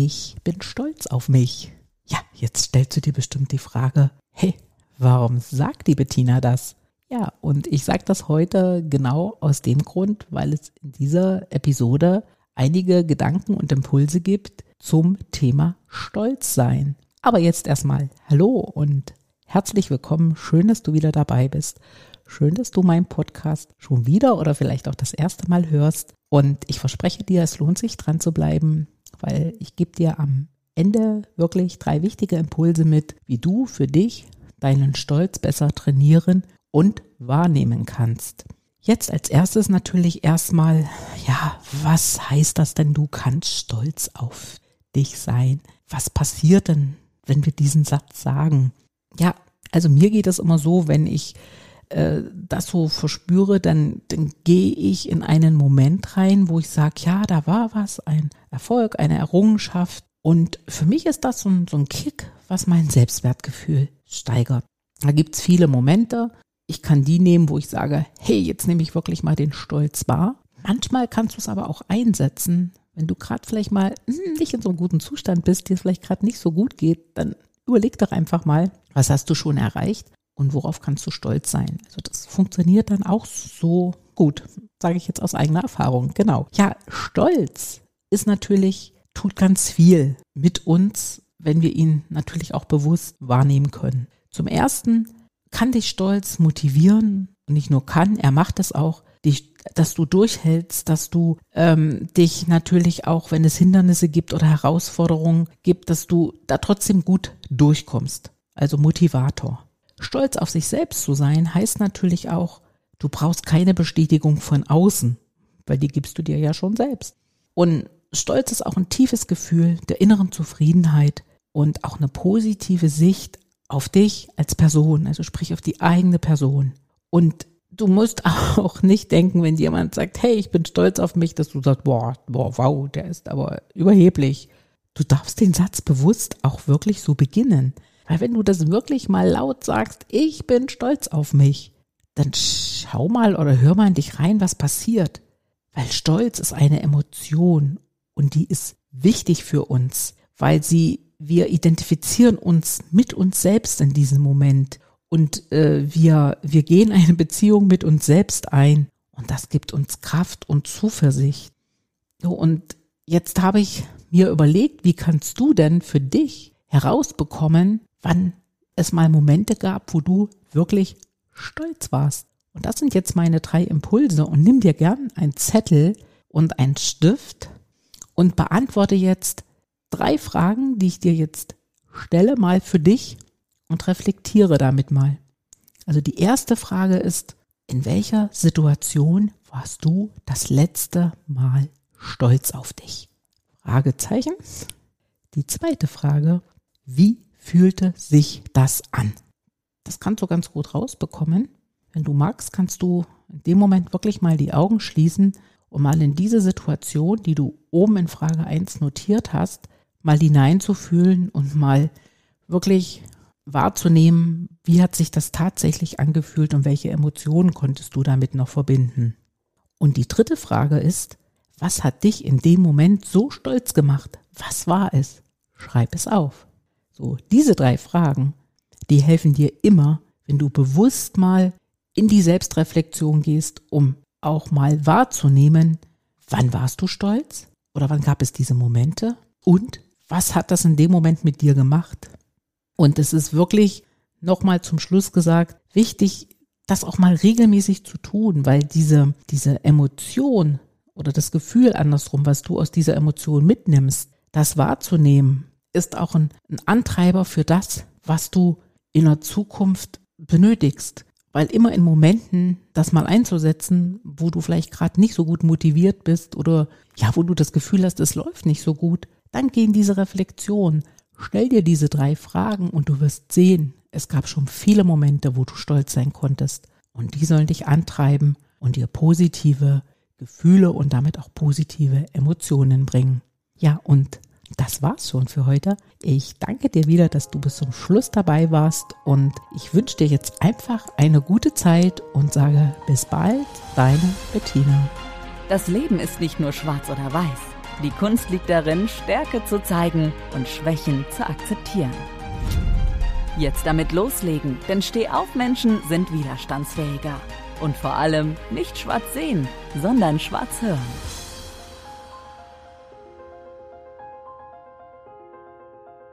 Ich bin stolz auf mich. Ja, jetzt stellst du dir bestimmt die Frage, hey, warum sagt die Bettina das? Ja, und ich sage das heute genau aus dem Grund, weil es in dieser Episode einige Gedanken und Impulse gibt zum Thema Stolz sein. Aber jetzt erstmal Hallo und herzlich willkommen. Schön, dass du wieder dabei bist. Schön, dass du meinen Podcast schon wieder oder vielleicht auch das erste Mal hörst. Und ich verspreche dir, es lohnt sich dran zu bleiben, weil ich gebe dir am Ende wirklich drei wichtige Impulse mit, wie du für dich deinen Stolz besser trainieren und wahrnehmen kannst. Jetzt als erstes natürlich erstmal, ja, was heißt das denn, du kannst stolz auf dich sein? Was passiert denn, wenn wir diesen Satz sagen? Ja, also mir geht es immer so, wenn ich äh, das so verspüre, dann, dann gehe ich in einen Moment rein, wo ich sage, ja, da war was, ein Erfolg, eine Errungenschaft. Und für mich ist das so ein, so ein Kick, was mein Selbstwertgefühl steigert. Da gibt's viele Momente. Ich kann die nehmen, wo ich sage, hey, jetzt nehme ich wirklich mal den Stolz wahr. Manchmal kannst du es aber auch einsetzen, wenn du gerade vielleicht mal hm, nicht in so einem guten Zustand bist, dir es vielleicht gerade nicht so gut geht, dann überleg doch einfach mal, was hast du schon erreicht und worauf kannst du stolz sein. Also das funktioniert dann auch so gut, sage ich jetzt aus eigener Erfahrung. Genau. Ja, Stolz ist natürlich, tut ganz viel mit uns, wenn wir ihn natürlich auch bewusst wahrnehmen können. Zum Ersten kann dich Stolz motivieren und nicht nur kann, er macht es auch, dich, dass du durchhältst, dass du ähm, dich natürlich auch, wenn es Hindernisse gibt oder Herausforderungen gibt, dass du da trotzdem gut durchkommst. Also Motivator. Stolz auf sich selbst zu sein, heißt natürlich auch, du brauchst keine Bestätigung von außen, weil die gibst du dir ja schon selbst. Und Stolz ist auch ein tiefes Gefühl der inneren Zufriedenheit und auch eine positive Sicht auf dich als Person, also sprich auf die eigene Person. Und du musst auch nicht denken, wenn jemand sagt, hey, ich bin stolz auf mich, dass du sagst, boah, boah, wow, der ist aber überheblich. Du darfst den Satz bewusst auch wirklich so beginnen. Weil wenn du das wirklich mal laut sagst, ich bin stolz auf mich, dann schau mal oder hör mal in dich rein, was passiert. Weil Stolz ist eine Emotion und die ist wichtig für uns, weil sie, wir identifizieren uns mit uns selbst in diesem Moment und äh, wir, wir gehen eine Beziehung mit uns selbst ein und das gibt uns Kraft und Zuversicht. So, und jetzt habe ich mir überlegt, wie kannst du denn für dich herausbekommen, wann es mal Momente gab, wo du wirklich stolz warst. Und das sind jetzt meine drei Impulse und nimm dir gern einen Zettel und einen Stift und beantworte jetzt drei Fragen, die ich dir jetzt stelle, mal für dich und reflektiere damit mal. Also die erste Frage ist, in welcher Situation warst du das letzte Mal stolz auf dich? Fragezeichen. Die zweite Frage, wie fühlte sich das an? Das kannst du ganz gut rausbekommen. Wenn du magst, kannst du in dem Moment wirklich mal die Augen schließen und mal in diese Situation, die du oben in Frage 1 notiert hast, mal hineinzufühlen und mal wirklich wahrzunehmen, wie hat sich das tatsächlich angefühlt und welche Emotionen konntest du damit noch verbinden. Und die dritte Frage ist, was hat dich in dem Moment so stolz gemacht? Was war es? Schreib es auf. So, diese drei Fragen, die helfen dir immer, wenn du bewusst mal in die Selbstreflexion gehst, um auch mal wahrzunehmen, wann warst du stolz oder wann gab es diese Momente und was hat das in dem Moment mit dir gemacht? Und es ist wirklich nochmal zum Schluss gesagt, wichtig, das auch mal regelmäßig zu tun, weil diese, diese Emotion oder das Gefühl andersrum, was du aus dieser Emotion mitnimmst, das wahrzunehmen ist auch ein, ein Antreiber für das, was du in der Zukunft benötigst. Weil immer in Momenten, das mal einzusetzen, wo du vielleicht gerade nicht so gut motiviert bist oder ja, wo du das Gefühl hast, es läuft nicht so gut, Dann geh in diese Reflexion. Stell dir diese drei Fragen und du wirst sehen, es gab schon viele Momente, wo du stolz sein konntest. Und die sollen dich antreiben und dir positive Gefühle und damit auch positive Emotionen bringen. Ja, und das war's schon für heute. Ich danke dir wieder, dass du bis zum Schluss dabei warst und ich wünsche dir jetzt einfach eine gute Zeit und sage bis bald, deine Bettina. Das Leben ist nicht nur schwarz oder weiß. Die Kunst liegt darin, Stärke zu zeigen und Schwächen zu akzeptieren. Jetzt damit loslegen, denn Stehaufmenschen sind widerstandsfähiger. Und vor allem nicht schwarz sehen, sondern schwarz hören.